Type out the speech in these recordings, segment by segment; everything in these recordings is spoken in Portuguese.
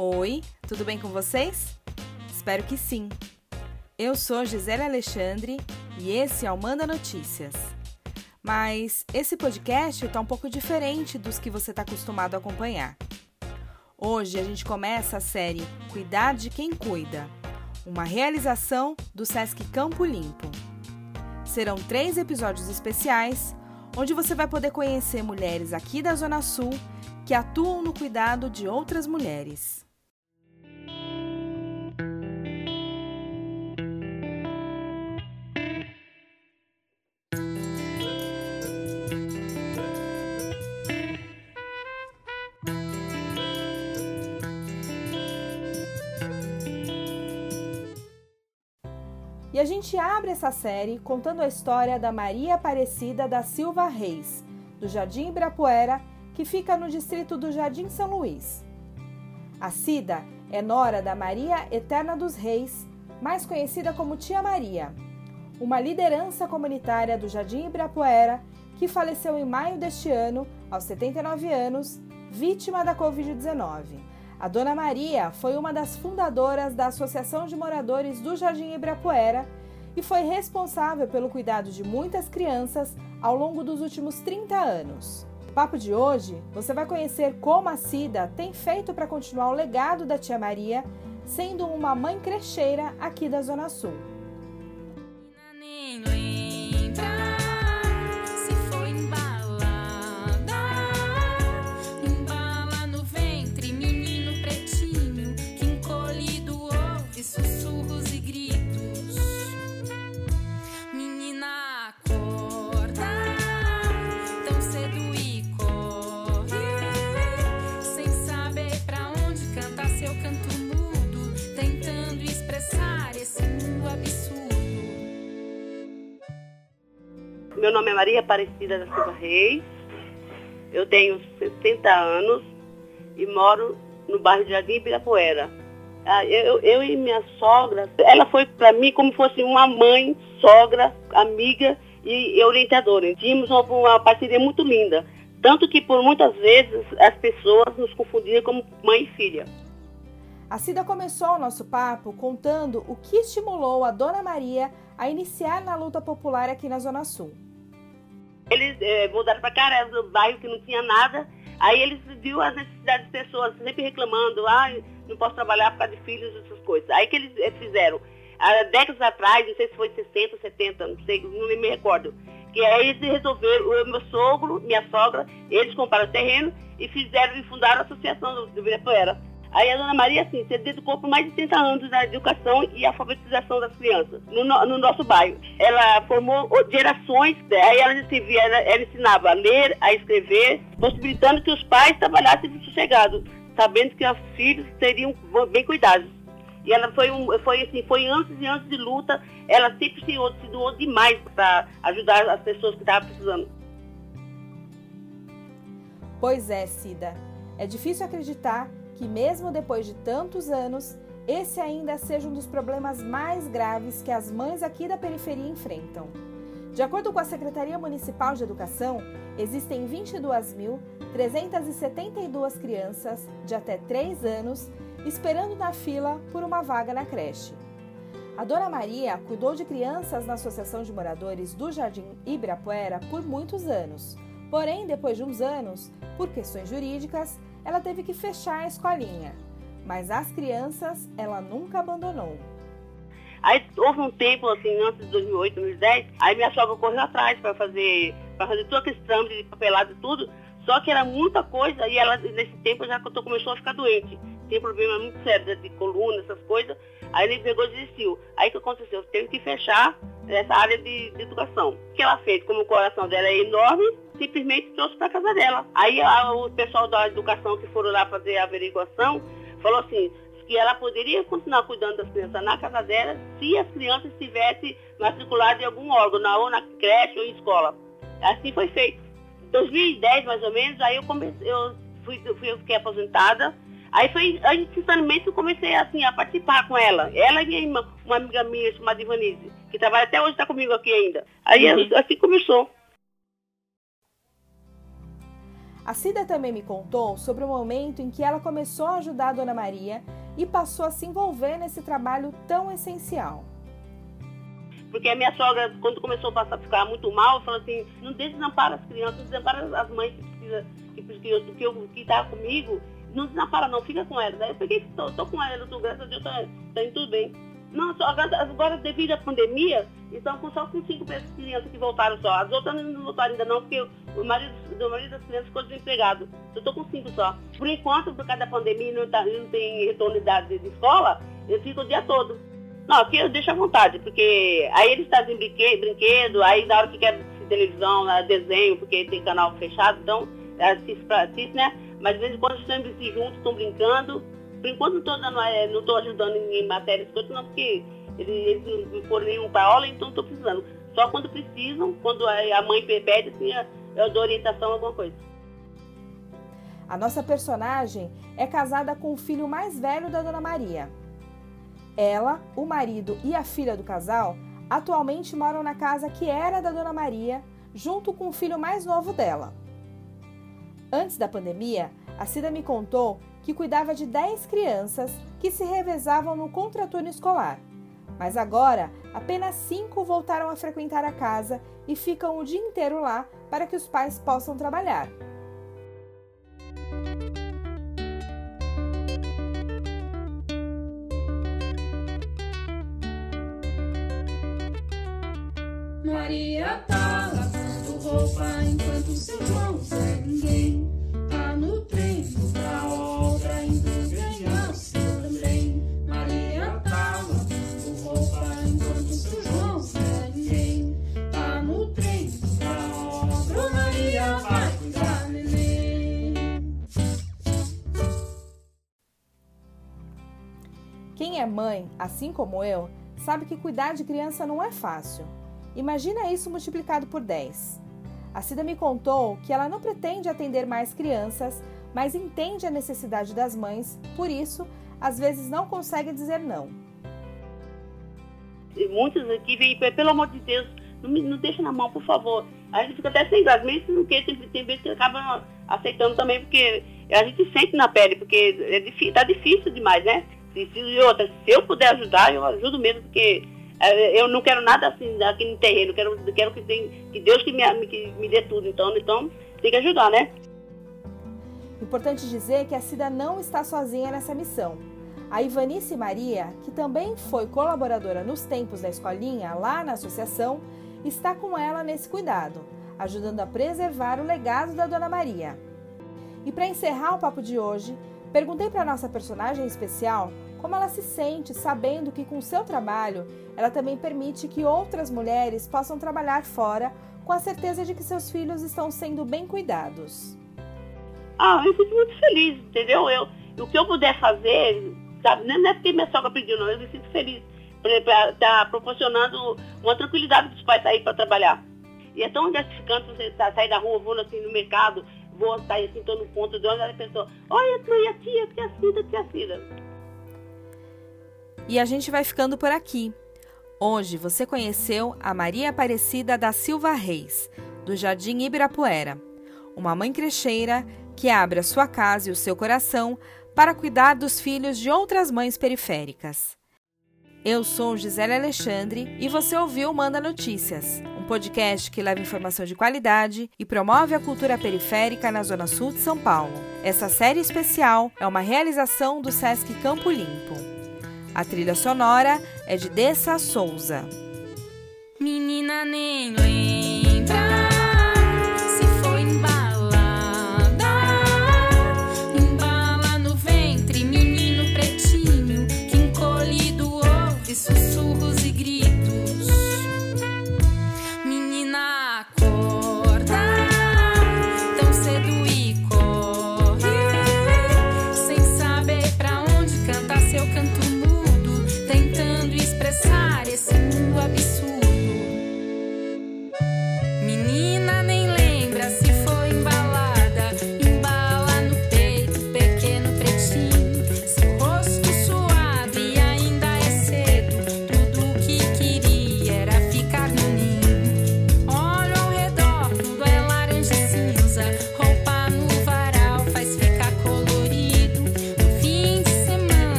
Oi, tudo bem com vocês? Espero que sim. Eu sou Gisele Alexandre e esse é o Manda Notícias. Mas esse podcast está um pouco diferente dos que você está acostumado a acompanhar. Hoje a gente começa a série Cuidar de Quem Cuida, uma realização do Sesc Campo Limpo. Serão três episódios especiais onde você vai poder conhecer mulheres aqui da Zona Sul que atuam no cuidado de outras mulheres. E a gente abre essa série contando a história da Maria Aparecida da Silva Reis, do Jardim Ibirapuera, que fica no distrito do Jardim São Luís. A Cida é nora da Maria Eterna dos Reis, mais conhecida como Tia Maria, uma liderança comunitária do Jardim Ibirapuera que faleceu em maio deste ano, aos 79 anos, vítima da Covid-19. A Dona Maria foi uma das fundadoras da Associação de Moradores do Jardim Ibirapuera e foi responsável pelo cuidado de muitas crianças ao longo dos últimos 30 anos. No papo de hoje, você vai conhecer como a Cida tem feito para continuar o legado da tia Maria, sendo uma mãe crecheira aqui da Zona Sul. Meu nome é Maria Aparecida da Silva Reis. Eu tenho 60 anos e moro no bairro de Jardim Ibirapuera. Ah, eu, eu e minha sogra, ela foi para mim como fosse uma mãe, sogra, amiga e orientadora. Tínhamos uma, uma parceria muito linda. Tanto que por muitas vezes as pessoas nos confundiam como mãe e filha. A Cida começou o nosso papo contando o que estimulou a Dona Maria a iniciar na luta popular aqui na Zona Sul. Eles é, mudaram para era um bairro que não tinha nada. Aí eles viu as necessidades das pessoas sempre reclamando, ah, não posso trabalhar por causa de filhos, essas coisas. Aí que eles é, fizeram, há décadas atrás, não sei se foi 60, 70, não sei, não me recordo, que aí eles resolveram, meu sogro, minha sogra, eles compraram o terreno e fizeram e fundaram a associação do, do Ibirapuera. Aí a dona Maria, assim, se dedicou por mais de 30 anos na educação e alfabetização das crianças no, no nosso bairro. Ela formou gerações, né? aí ela escrevia, ela, ela, ensinava a ler, a escrever, possibilitando que os pais trabalhassem sossegados, sabendo que os filhos seriam bem cuidados. E ela foi, um, foi assim, foi anos e anos de luta, ela sempre se, se doou demais para ajudar as pessoas que estavam precisando. Pois é, Cida. É difícil acreditar que, mesmo depois de tantos anos, esse ainda seja um dos problemas mais graves que as mães aqui da periferia enfrentam. De acordo com a Secretaria Municipal de Educação, existem 22.372 crianças de até 3 anos esperando na fila por uma vaga na creche. A Dona Maria cuidou de crianças na Associação de Moradores do Jardim Ibirapuera por muitos anos. Porém, depois de uns anos, por questões jurídicas, ela teve que fechar a escolinha, mas as crianças ela nunca abandonou. Aí houve um tempo, assim, antes de 2008, 2010, aí minha sogra correu atrás para fazer, para fazer todo aquele trâmite de papelado e tudo, só que era muita coisa e ela, nesse tempo, já começou a ficar doente. Tem problema muito sério de coluna, essas coisas. Aí ele pegou e desistiu. Aí o que aconteceu? Teve que fechar essa área de, de educação. O que ela fez? Como o coração dela é enorme, simplesmente trouxe para casa dela. Aí a, o pessoal da educação que foram lá fazer a averiguação falou assim, que ela poderia continuar cuidando das crianças na casa dela se as crianças estivessem matriculadas em algum órgão, na, ou na creche ou em escola. Assim foi feito. Em 2010, mais ou menos, aí eu, comecei, eu fui, fui, eu fiquei aposentada. Aí foi, aí, sinceramente, eu comecei assim, a participar com ela. Ela e minha irmã, uma amiga minha chamada Ivanise, que trabalha até hoje, está comigo aqui ainda. Aí uhum. assim começou. A Cida também me contou sobre o momento em que ela começou a ajudar a Dona Maria e passou a se envolver nesse trabalho tão essencial. Porque a minha sogra, quando começou a passar a ficar muito mal, falou assim, não desampara as crianças, não desampara as mães que precisam, que, que, que, que tá comigo, não desampara não, fica com ela. Daí eu peguei, tô com ela, graças a Deus, tá, tá indo tudo bem. Não, só agora, agora devido à pandemia, então só com cinco crianças que voltaram só. As outras não voltaram ainda não, porque o marido, o marido das crianças ficou desempregado. Eu estou com cinco só. Por enquanto, por causa da pandemia, não, tá, não tem retorno de, de escola, eu fico o dia todo. Não, aqui eu deixo à vontade, porque aí eles trazem brinquedo, brinquedo, aí na hora que quer televisão, né, desenho, porque tem canal fechado, então assiste, assiste né? Mas de vez em quando se juntam, estão brincando. Por enquanto não estou é, não estou ajudando em matérias todas, não, porque eles, eles não foram nenhum para aula, então estou precisando. Só quando precisam, quando a mãe pede, assim, eu dou orientação alguma coisa. A nossa personagem é casada com o filho mais velho da Dona Maria, ela, o marido e a filha do casal atualmente moram na casa que era da Dona Maria, junto com o filho mais novo dela. Antes da pandemia, a Cida me contou que cuidava de 10 crianças que se revezavam no contraturno escolar. Mas agora, apenas cinco voltaram a frequentar a casa e ficam o dia inteiro lá para que os pais possam trabalhar. Maria tá lavando roupa enquanto seu João Zé ninguém É mãe, assim como eu, sabe que cuidar de criança não é fácil. Imagina isso multiplicado por 10. A Cida me contou que ela não pretende atender mais crianças, mas entende a necessidade das mães, por isso, às vezes não consegue dizer não. Muitos aqui vêm, pelo amor de Deus, não me não deixa na mão, por favor. A gente fica até sem graça, mesmo quer, tem, tem vezes que acaba aceitando também, porque a gente sente na pele, porque é tá difícil demais, né? Se, se, outra, se eu puder ajudar, eu ajudo mesmo, porque é, eu não quero nada assim aqui no terreno, quero, quero que, que Deus que me, que me dê tudo. Então, então tem que ajudar, né? Importante dizer que a Cida não está sozinha nessa missão. A Ivanice Maria, que também foi colaboradora nos tempos da escolinha lá na associação, está com ela nesse cuidado, ajudando a preservar o legado da Dona Maria. E para encerrar o papo de hoje, perguntei para nossa personagem especial como ela se sente sabendo que com seu trabalho ela também permite que outras mulheres possam trabalhar fora com a certeza de que seus filhos estão sendo bem cuidados. Ah, eu fico muito feliz, entendeu? Eu, o que eu puder fazer, sabe? Não é porque minha sogra pediu, não, eu me sinto feliz para estar tá proporcionando uma tranquilidade para os pais saírem para trabalhar. E é tão gratificante você tá, sair da rua, vou assim no mercado, vou sair assim, estou no ponto de onde a pessoa, olha, mãe, a tia, tia Cida, tia Cida. E a gente vai ficando por aqui. Hoje você conheceu a Maria Aparecida da Silva Reis, do Jardim Ibirapuera, uma mãe crecheira que abre a sua casa e o seu coração para cuidar dos filhos de outras mães periféricas. Eu sou Gisele Alexandre e você ouviu Manda Notícias, um podcast que leva informação de qualidade e promove a cultura periférica na Zona Sul de São Paulo. Essa série especial é uma realização do Sesc Campo Limpo. A trilha sonora é de Dessa Souza. Menina nem lembra.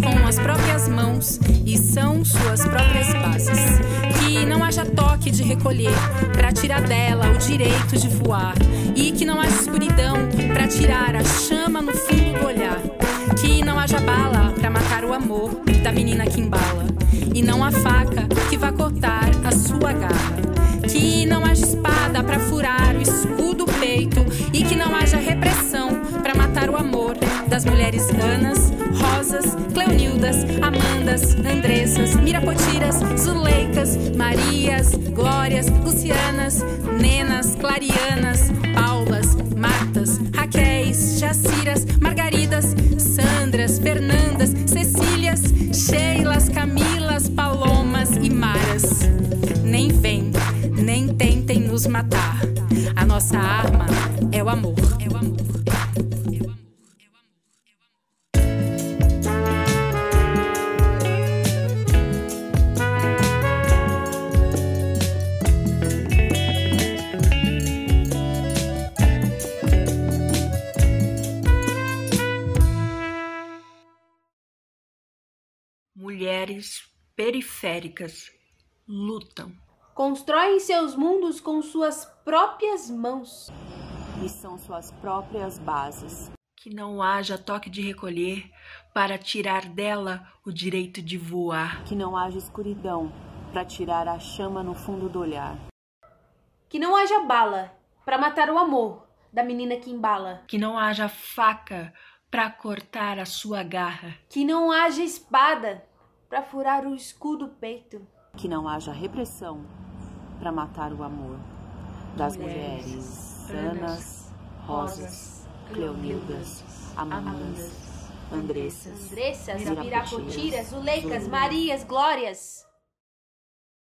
Com as próprias mãos e são suas próprias bases. Que não haja toque de recolher para tirar dela o direito de voar. E que não haja escuridão para tirar a chama no fundo do olhar. Que não haja bala para matar o amor da menina que embala. E não a faca que vá cortar a sua garra. Que não haja espada para furar o escudo peito e que não haja repressão para matar o amor das mulheres Anas, Rosas, Cleonildas, Amandas, Andressas, Mirapotiras, Zuleicas, Marias, Glórias, Lucianas, Nenas, Clarianas, Paulas, Martas, Raquéis, Jaciras, Margaridas, Sandras, Fernandas, Cecílias, Sheilas, Camilas, Palomas e Maras. Nem vem, nem tentem nos matar. A nossa arma Mulheres periféricas lutam. Constroem seus mundos com suas próprias mãos. e são suas próprias bases. Que não haja toque de recolher para tirar dela o direito de voar. Que não haja escuridão para tirar a chama no fundo do olhar. Que não haja bala para matar o amor da menina que embala. Que não haja faca para cortar a sua garra. Que não haja espada para furar o escudo peito. Que não haja repressão para matar o amor das mulheres, sanas, rosas, cleonildas, amandas, andressas, Andressas, Zuleicas, Zuleicas, Marias, Glórias.